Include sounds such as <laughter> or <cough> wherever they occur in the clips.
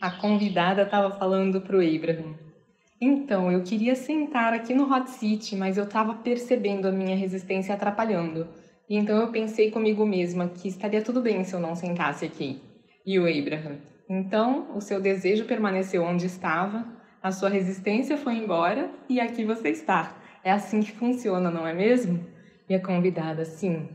A convidada estava falando para o Abraham. Então, eu queria sentar aqui no Hot City, mas eu estava percebendo a minha resistência atrapalhando. Então eu pensei comigo mesma que estaria tudo bem se eu não sentasse aqui. E o Abraham. Então, o seu desejo permaneceu onde estava, a sua resistência foi embora e aqui você está. É assim que funciona, não é mesmo? E a convidada, sim.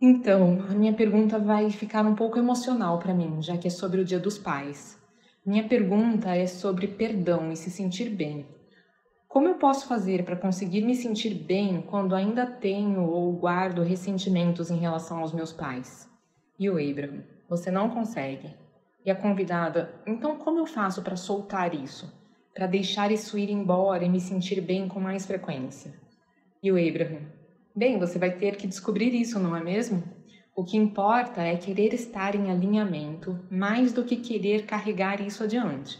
Então, a minha pergunta vai ficar um pouco emocional para mim, já que é sobre o Dia dos Pais. Minha pergunta é sobre perdão e se sentir bem. Como eu posso fazer para conseguir me sentir bem quando ainda tenho ou guardo ressentimentos em relação aos meus pais? E o Abraham, você não consegue. E a convidada, então como eu faço para soltar isso? Para deixar isso ir embora e me sentir bem com mais frequência? E o Abraham, bem, você vai ter que descobrir isso, não é mesmo? O que importa é querer estar em alinhamento mais do que querer carregar isso adiante.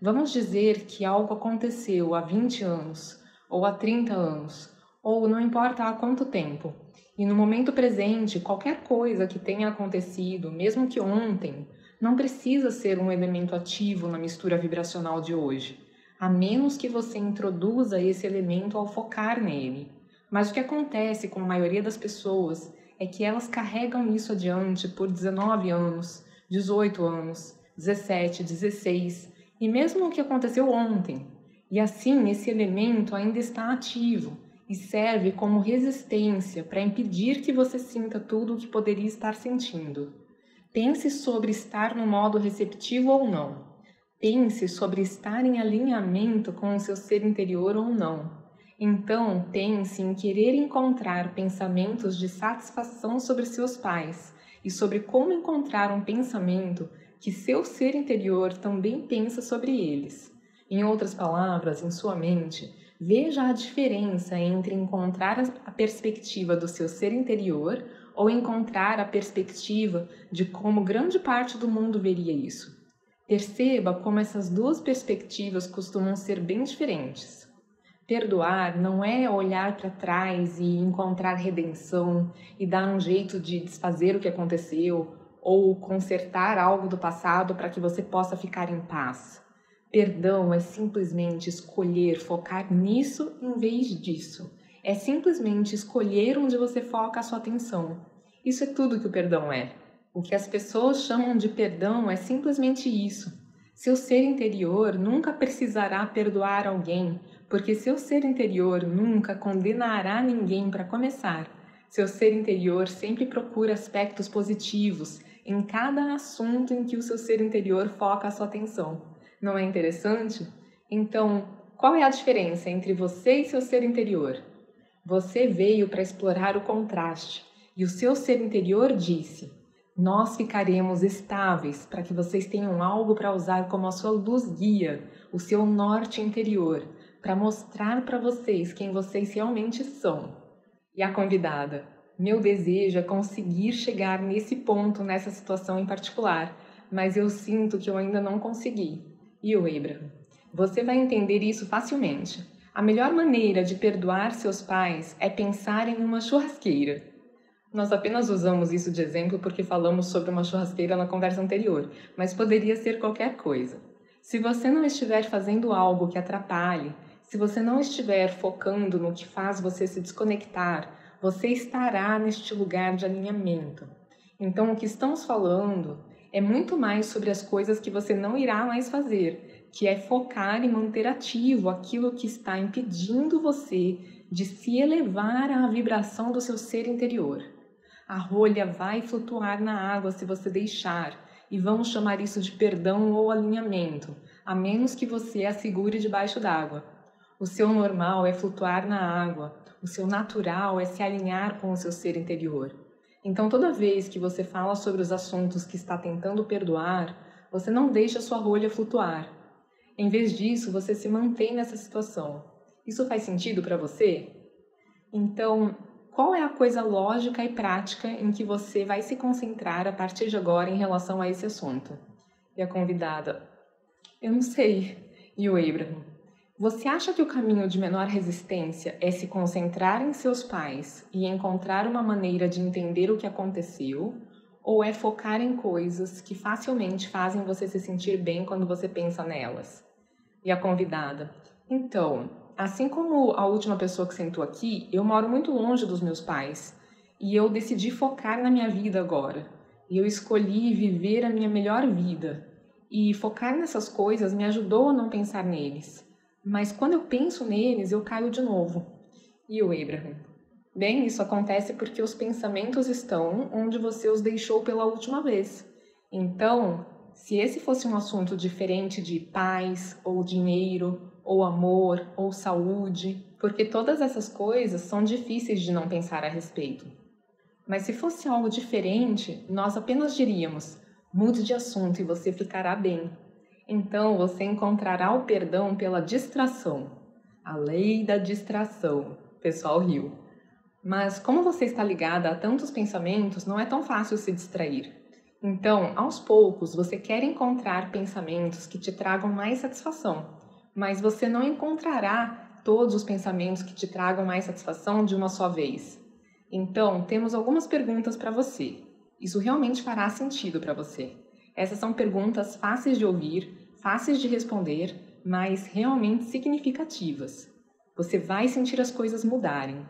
Vamos dizer que algo aconteceu há 20 anos, ou há 30 anos, ou não importa há quanto tempo, e no momento presente, qualquer coisa que tenha acontecido, mesmo que ontem, não precisa ser um elemento ativo na mistura vibracional de hoje, a menos que você introduza esse elemento ao focar nele. Mas o que acontece com a maioria das pessoas é que elas carregam isso adiante por 19 anos, 18 anos, 17, 16 e mesmo o que aconteceu ontem. E assim esse elemento ainda está ativo e serve como resistência para impedir que você sinta tudo o que poderia estar sentindo. Pense sobre estar no modo receptivo ou não. Pense sobre estar em alinhamento com o seu ser interior ou não. Então, pense em querer encontrar pensamentos de satisfação sobre seus pais e sobre como encontrar um pensamento que seu ser interior também pensa sobre eles. Em outras palavras, em sua mente, veja a diferença entre encontrar a perspectiva do seu ser interior ou encontrar a perspectiva de como grande parte do mundo veria isso. Perceba como essas duas perspectivas costumam ser bem diferentes. Perdoar não é olhar para trás e encontrar redenção e dar um jeito de desfazer o que aconteceu ou consertar algo do passado para que você possa ficar em paz. Perdão é simplesmente escolher focar nisso em vez disso. É simplesmente escolher onde você foca a sua atenção. Isso é tudo que o perdão é. O que as pessoas chamam de perdão é simplesmente isso. Seu ser interior nunca precisará perdoar alguém porque seu ser interior nunca condenará ninguém para começar. Seu ser interior sempre procura aspectos positivos em cada assunto em que o seu ser interior foca a sua atenção. Não é interessante? Então, qual é a diferença entre você e seu ser interior? Você veio para explorar o contraste e o seu ser interior disse: Nós ficaremos estáveis para que vocês tenham algo para usar como a sua luz guia, o seu norte interior para mostrar para vocês quem vocês realmente são. E a convidada, meu desejo é conseguir chegar nesse ponto, nessa situação em particular, mas eu sinto que eu ainda não consegui. E o Abraham, você vai entender isso facilmente. A melhor maneira de perdoar seus pais é pensar em uma churrasqueira. Nós apenas usamos isso de exemplo porque falamos sobre uma churrasqueira na conversa anterior, mas poderia ser qualquer coisa. Se você não estiver fazendo algo que atrapalhe, se você não estiver focando no que faz você se desconectar, você estará neste lugar de alinhamento. Então, o que estamos falando é muito mais sobre as coisas que você não irá mais fazer, que é focar e manter ativo aquilo que está impedindo você de se elevar à vibração do seu ser interior. A rolha vai flutuar na água se você deixar, e vamos chamar isso de perdão ou alinhamento, a menos que você a segure debaixo d'água. O seu normal é flutuar na água, o seu natural é se alinhar com o seu ser interior. Então, toda vez que você fala sobre os assuntos que está tentando perdoar, você não deixa sua rolha flutuar. Em vez disso, você se mantém nessa situação. Isso faz sentido para você? Então, qual é a coisa lógica e prática em que você vai se concentrar a partir de agora em relação a esse assunto? E a convidada, eu não sei. E o Abraham, você acha que o caminho de menor resistência é se concentrar em seus pais e encontrar uma maneira de entender o que aconteceu? ou é focar em coisas que facilmente fazem você se sentir bem quando você pensa nelas? E a convidada: Então, assim como a última pessoa que sentou aqui, eu moro muito longe dos meus pais e eu decidi focar na minha vida agora. E eu escolhi viver a minha melhor vida. E focar nessas coisas me ajudou a não pensar neles. Mas quando eu penso neles, eu caio de novo. E o Abraham? Bem, isso acontece porque os pensamentos estão onde você os deixou pela última vez. Então, se esse fosse um assunto diferente de paz, ou dinheiro, ou amor, ou saúde, porque todas essas coisas são difíceis de não pensar a respeito. Mas se fosse algo diferente, nós apenas diríamos: mude de assunto e você ficará bem. Então você encontrará o perdão pela distração. A lei da distração. Pessoal riu. Mas como você está ligada a tantos pensamentos, não é tão fácil se distrair. Então, aos poucos, você quer encontrar pensamentos que te tragam mais satisfação, mas você não encontrará todos os pensamentos que te tragam mais satisfação de uma só vez. Então, temos algumas perguntas para você. Isso realmente fará sentido para você. Essas são perguntas fáceis de ouvir, fáceis de responder, mas realmente significativas. Você vai sentir as coisas mudarem.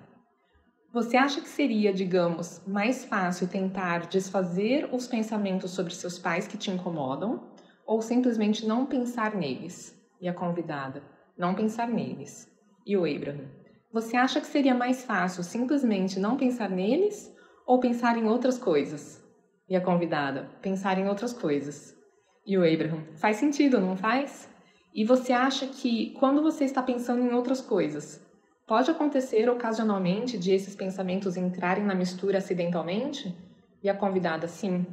Você acha que seria, digamos, mais fácil tentar desfazer os pensamentos sobre seus pais que te incomodam ou simplesmente não pensar neles? E a convidada, não pensar neles. E o Abraham, você acha que seria mais fácil simplesmente não pensar neles ou pensar em outras coisas? E a convidada, pensar em outras coisas. E o Abraham, faz sentido, não faz? E você acha que quando você está pensando em outras coisas, Pode acontecer ocasionalmente de esses pensamentos entrarem na mistura acidentalmente? E a convidada, sim.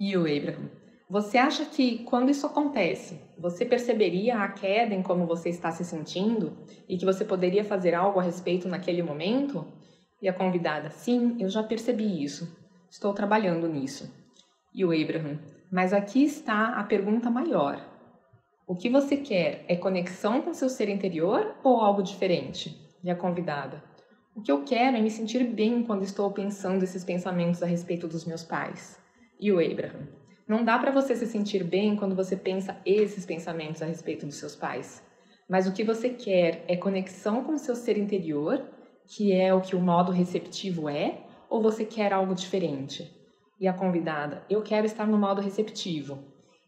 E o Abraham, você acha que quando isso acontece, você perceberia a queda em como você está se sentindo e que você poderia fazer algo a respeito naquele momento? E a convidada, sim, eu já percebi isso. Estou trabalhando nisso. E o Abraham, mas aqui está a pergunta maior. O que você quer é conexão com seu ser interior ou algo diferente? e a convidada. O que eu quero é me sentir bem quando estou pensando esses pensamentos a respeito dos meus pais. E o Abraham. Não dá para você se sentir bem quando você pensa esses pensamentos a respeito dos seus pais. Mas o que você quer é conexão com seu ser interior, que é o que o modo receptivo é, ou você quer algo diferente? E a convidada, eu quero estar no modo receptivo.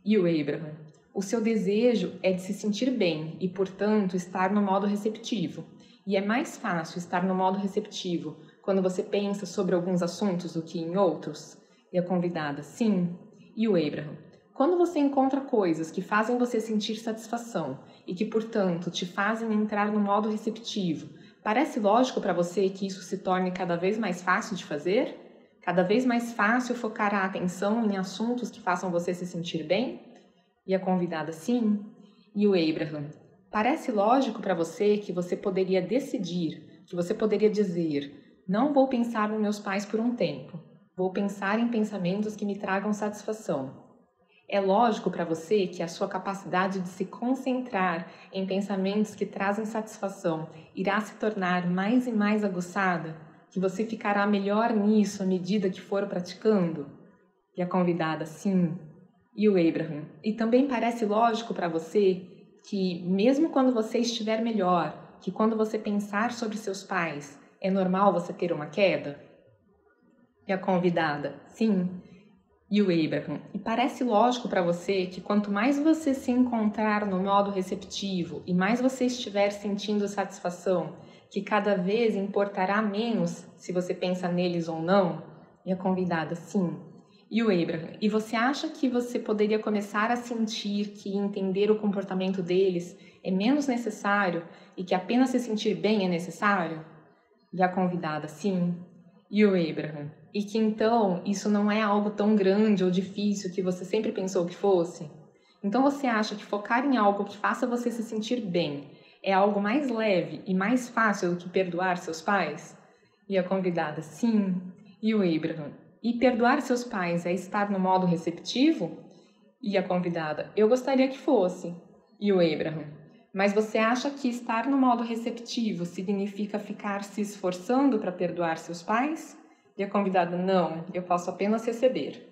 E o Abraham, o seu desejo é de se sentir bem e, portanto, estar no modo receptivo. E é mais fácil estar no modo receptivo quando você pensa sobre alguns assuntos do que em outros? E a convidada, sim. E o Abraham, quando você encontra coisas que fazem você sentir satisfação e que, portanto, te fazem entrar no modo receptivo, parece lógico para você que isso se torne cada vez mais fácil de fazer? Cada vez mais fácil focar a atenção em assuntos que façam você se sentir bem? E a convidada, sim. E o Abraham, Parece lógico para você que você poderia decidir, que você poderia dizer: não vou pensar nos meus pais por um tempo, vou pensar em pensamentos que me tragam satisfação. É lógico para você que a sua capacidade de se concentrar em pensamentos que trazem satisfação irá se tornar mais e mais aguçada, que você ficará melhor nisso à medida que for praticando? E a convidada, sim. E o Abraham, e também parece lógico para você que mesmo quando você estiver melhor, que quando você pensar sobre seus pais, é normal você ter uma queda? E a convidada, sim. E o Abraham, e parece lógico para você que quanto mais você se encontrar no modo receptivo e mais você estiver sentindo satisfação, que cada vez importará menos se você pensa neles ou não? E a convidada, sim. E o Abraham, e você acha que você poderia começar a sentir que entender o comportamento deles é menos necessário e que apenas se sentir bem é necessário? E a convidada, sim. E o Abraham, e que então isso não é algo tão grande ou difícil que você sempre pensou que fosse? Então você acha que focar em algo que faça você se sentir bem é algo mais leve e mais fácil do que perdoar seus pais? E a convidada, sim. E o Abraham, e perdoar seus pais é estar no modo receptivo? E a convidada, eu gostaria que fosse. E o Abraham, mas você acha que estar no modo receptivo significa ficar se esforçando para perdoar seus pais? E a convidada, não, eu posso apenas receber.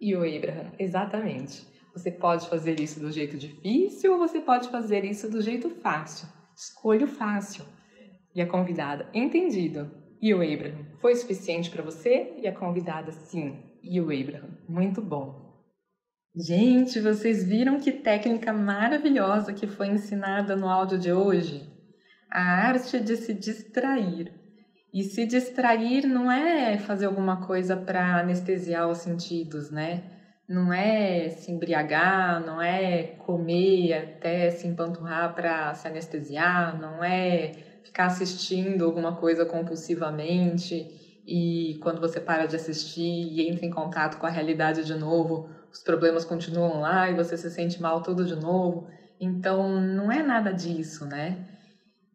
E o Abraham, exatamente. Você pode fazer isso do jeito difícil ou você pode fazer isso do jeito fácil. Escolha o fácil. E a convidada, entendido. E o Abraham, foi suficiente para você? E a convidada, sim. E o Abraham, muito bom. Gente, vocês viram que técnica maravilhosa que foi ensinada no áudio de hoje? A arte de se distrair. E se distrair não é fazer alguma coisa para anestesiar os sentidos, né? Não é se embriagar, não é comer até se empanturrar para se anestesiar, não é ficar assistindo alguma coisa compulsivamente e quando você para de assistir e entra em contato com a realidade de novo, os problemas continuam lá e você se sente mal tudo de novo. Então, não é nada disso, né?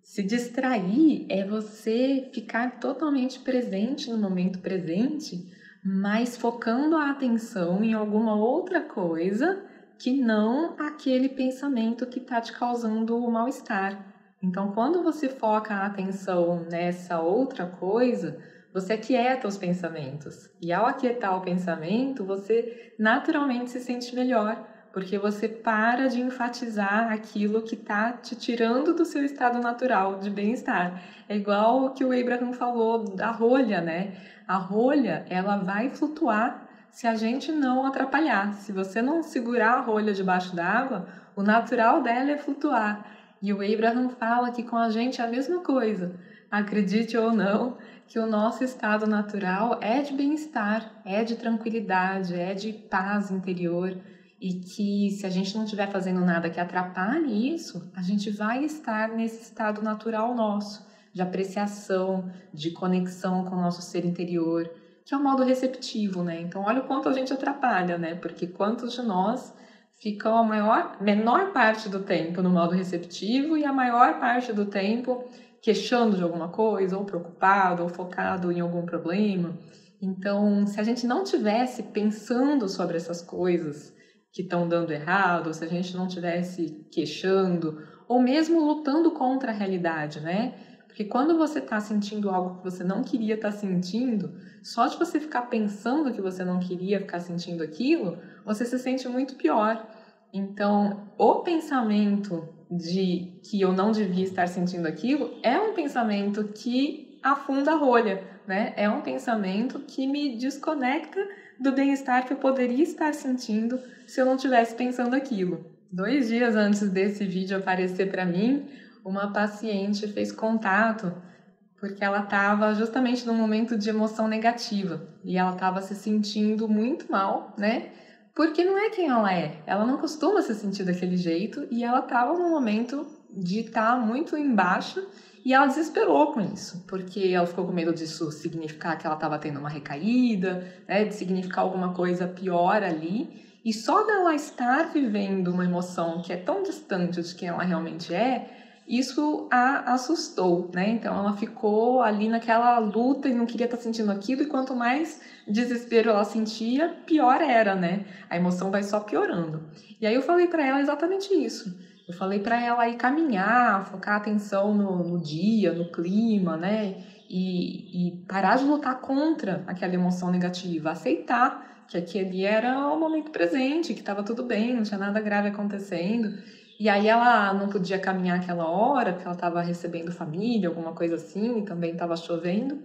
Se distrair é você ficar totalmente presente no momento presente, mas focando a atenção em alguma outra coisa que não aquele pensamento que está te causando o mal-estar. Então, quando você foca a atenção nessa outra coisa, você aquieta os pensamentos. E ao aquietar o pensamento, você naturalmente se sente melhor, porque você para de enfatizar aquilo que está te tirando do seu estado natural de bem-estar. É igual o que o Abraham falou da rolha, né? A rolha, ela vai flutuar se a gente não atrapalhar. Se você não segurar a rolha debaixo d'água, o natural dela é flutuar. E o Abraham fala que com a gente é a mesma coisa. Acredite ou não, que o nosso estado natural é de bem-estar, é de tranquilidade, é de paz interior e que se a gente não estiver fazendo nada que atrapalhe isso, a gente vai estar nesse estado natural nosso, de apreciação, de conexão com o nosso ser interior, que é o modo receptivo, né? Então, olha o quanto a gente atrapalha, né? Porque quantos de nós ficam a maior, menor parte do tempo no modo receptivo e a maior parte do tempo queixando de alguma coisa, ou preocupado, ou focado em algum problema. Então, se a gente não tivesse pensando sobre essas coisas que estão dando errado, se a gente não tivesse queixando, ou mesmo lutando contra a realidade, né? Porque quando você está sentindo algo que você não queria estar tá sentindo, só de você ficar pensando que você não queria ficar sentindo aquilo, você se sente muito pior. Então, o pensamento de que eu não devia estar sentindo aquilo é um pensamento que afunda a rolha, né? É um pensamento que me desconecta do bem-estar que eu poderia estar sentindo se eu não estivesse pensando aquilo. Dois dias antes desse vídeo aparecer para mim, uma paciente fez contato porque ela estava justamente num momento de emoção negativa e ela estava se sentindo muito mal, né? Porque não é quem ela é. Ela não costuma se sentir daquele jeito e ela estava num momento de estar tá muito embaixo e ela desesperou com isso, porque ela ficou com medo disso significar que ela estava tendo uma recaída, né, de significar alguma coisa pior ali. E só dela estar vivendo uma emoção que é tão distante de quem ela realmente é, isso a assustou, né? Então ela ficou ali naquela luta e não queria estar sentindo aquilo, e quanto mais desespero ela sentia, pior era, né? A emoção vai só piorando. E aí eu falei para ela exatamente isso. Eu falei para ela ir caminhar, focar atenção no, no dia, no clima, né? E, e parar de lutar contra aquela emoção negativa, aceitar que aquele era o momento presente, que estava tudo bem, não tinha nada grave acontecendo e aí ela não podia caminhar aquela hora, porque ela estava recebendo família, alguma coisa assim, e também estava chovendo.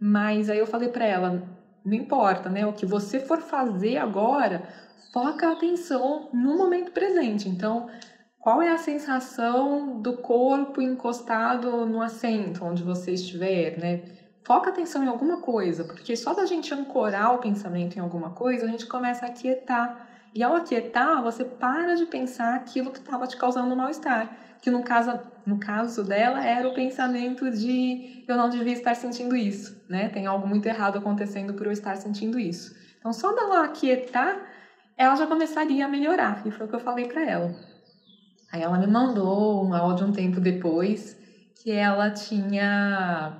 Mas aí eu falei para ela, não importa, né? O que você for fazer agora, foca a atenção no momento presente. Então, qual é a sensação do corpo encostado no assento onde você estiver, né? Foca atenção em alguma coisa, porque só da gente ancorar o pensamento em alguma coisa, a gente começa a quietar e ao aquietar, você para de pensar aquilo que estava te causando mal-estar. Que no caso, no caso dela era o pensamento de eu não devia estar sentindo isso, né? Tem algo muito errado acontecendo por eu estar sentindo isso. Então, só dela aquietar, ela já começaria a melhorar. E foi o que eu falei para ela. Aí ela me mandou um áudio um tempo depois que ela tinha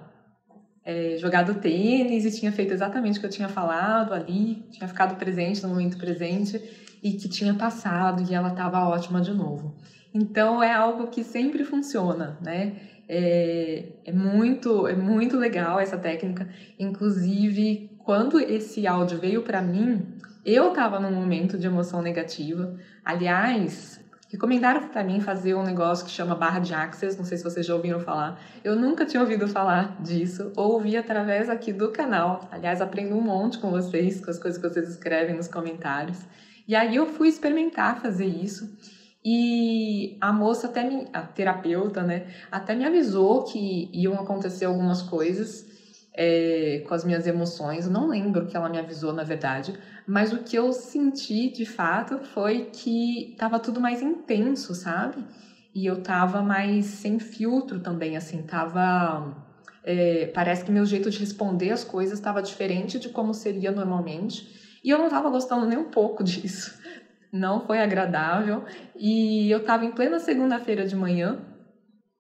é, jogado tênis e tinha feito exatamente o que eu tinha falado ali, tinha ficado presente no momento presente e que tinha passado e ela estava ótima de novo. Então é algo que sempre funciona, né? É, é, muito é muito legal essa técnica. Inclusive, quando esse áudio veio para mim, Eu estava num momento de emoção negativa. Aliás, recomendaram para mim fazer um negócio que chama barra de Access, não sei se vocês já ouviram falar. Eu nunca tinha ouvido falar disso, ou ouvi através aqui do canal. Aliás, aprendo um monte com vocês, com as coisas que vocês escrevem nos comentários. E aí eu fui experimentar fazer isso. E a moça até me, a terapeuta, né, até me avisou que iam acontecer algumas coisas é, com as minhas emoções. Não lembro que ela me avisou, na verdade, mas o que eu senti de fato foi que estava tudo mais intenso, sabe? E eu tava mais sem filtro também, assim, tava. É, parece que meu jeito de responder as coisas estava diferente de como seria normalmente. E eu não estava gostando nem um pouco <laughs> disso não foi agradável. E eu estava em plena segunda-feira de manhã,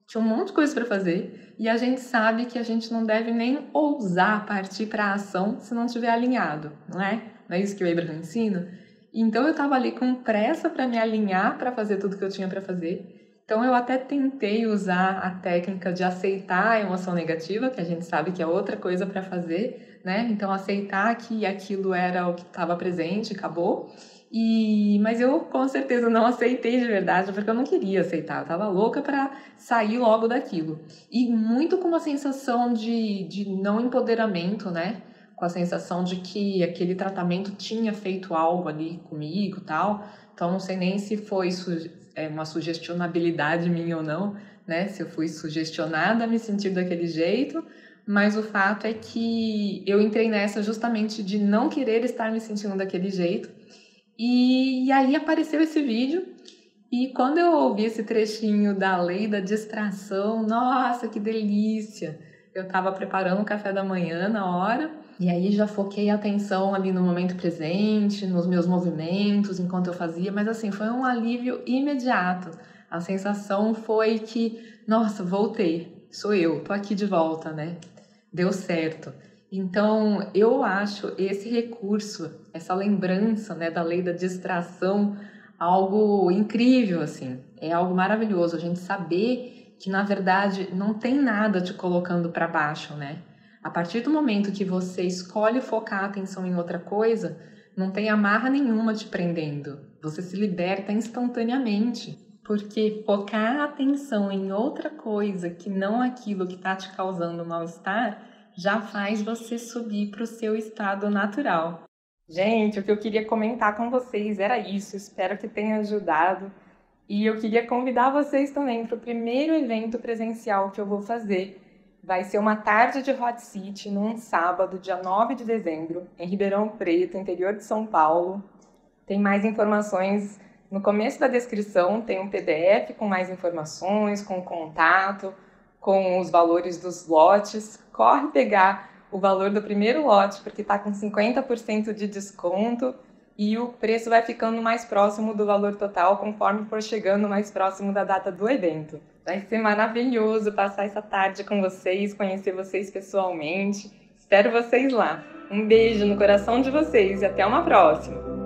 tinha um monte de coisa para fazer, e a gente sabe que a gente não deve nem ousar partir para a ação se não estiver alinhado, não é? Não é isso que o Abraham ensina? Então eu estava ali com pressa para me alinhar para fazer tudo que eu tinha para fazer. Então eu até tentei usar a técnica de aceitar a emoção negativa, que a gente sabe que é outra coisa para fazer, né? Então aceitar que aquilo era o que estava presente, acabou e, mas eu com certeza não aceitei de verdade, porque eu não queria aceitar, eu tava louca para sair logo daquilo. E muito com uma sensação de, de não empoderamento, né? Com a sensação de que aquele tratamento tinha feito algo ali comigo tal. Então não sei nem se foi é, uma sugestionabilidade minha ou não, né? Se eu fui sugestionada a me sentir daquele jeito, mas o fato é que eu entrei nessa justamente de não querer estar me sentindo daquele jeito e, e aí apareceu esse vídeo e quando eu ouvi esse trechinho da lei da distração, nossa, que delícia! Eu estava preparando o café da manhã na hora e aí já foquei a atenção ali no momento presente, nos meus movimentos enquanto eu fazia, mas assim, foi um alívio imediato. A sensação foi que, nossa, voltei, sou eu, tô aqui de volta, né? Deu certo. Então, eu acho esse recurso, essa lembrança né, da lei da distração, algo incrível, assim. É algo maravilhoso a gente saber que, na verdade, não tem nada te colocando para baixo, né? A partir do momento que você escolhe focar a atenção em outra coisa, não tem amarra nenhuma te prendendo. Você se liberta instantaneamente. Porque focar a atenção em outra coisa que não aquilo que está te causando mal-estar já faz você subir para o seu estado natural. Gente, o que eu queria comentar com vocês era isso. Espero que tenha ajudado. E eu queria convidar vocês também para o primeiro evento presencial que eu vou fazer. Vai ser uma tarde de Hot City, num sábado, dia 9 de dezembro, em Ribeirão Preto, interior de São Paulo. Tem mais informações no começo da descrição, tem um PDF com mais informações, com contato, com os valores dos lotes corre pegar o valor do primeiro lote, porque está com 50% de desconto e o preço vai ficando mais próximo do valor total conforme for chegando mais próximo da data do evento. Vai ser maravilhoso passar essa tarde com vocês, conhecer vocês pessoalmente. Espero vocês lá. Um beijo no coração de vocês e até uma próxima!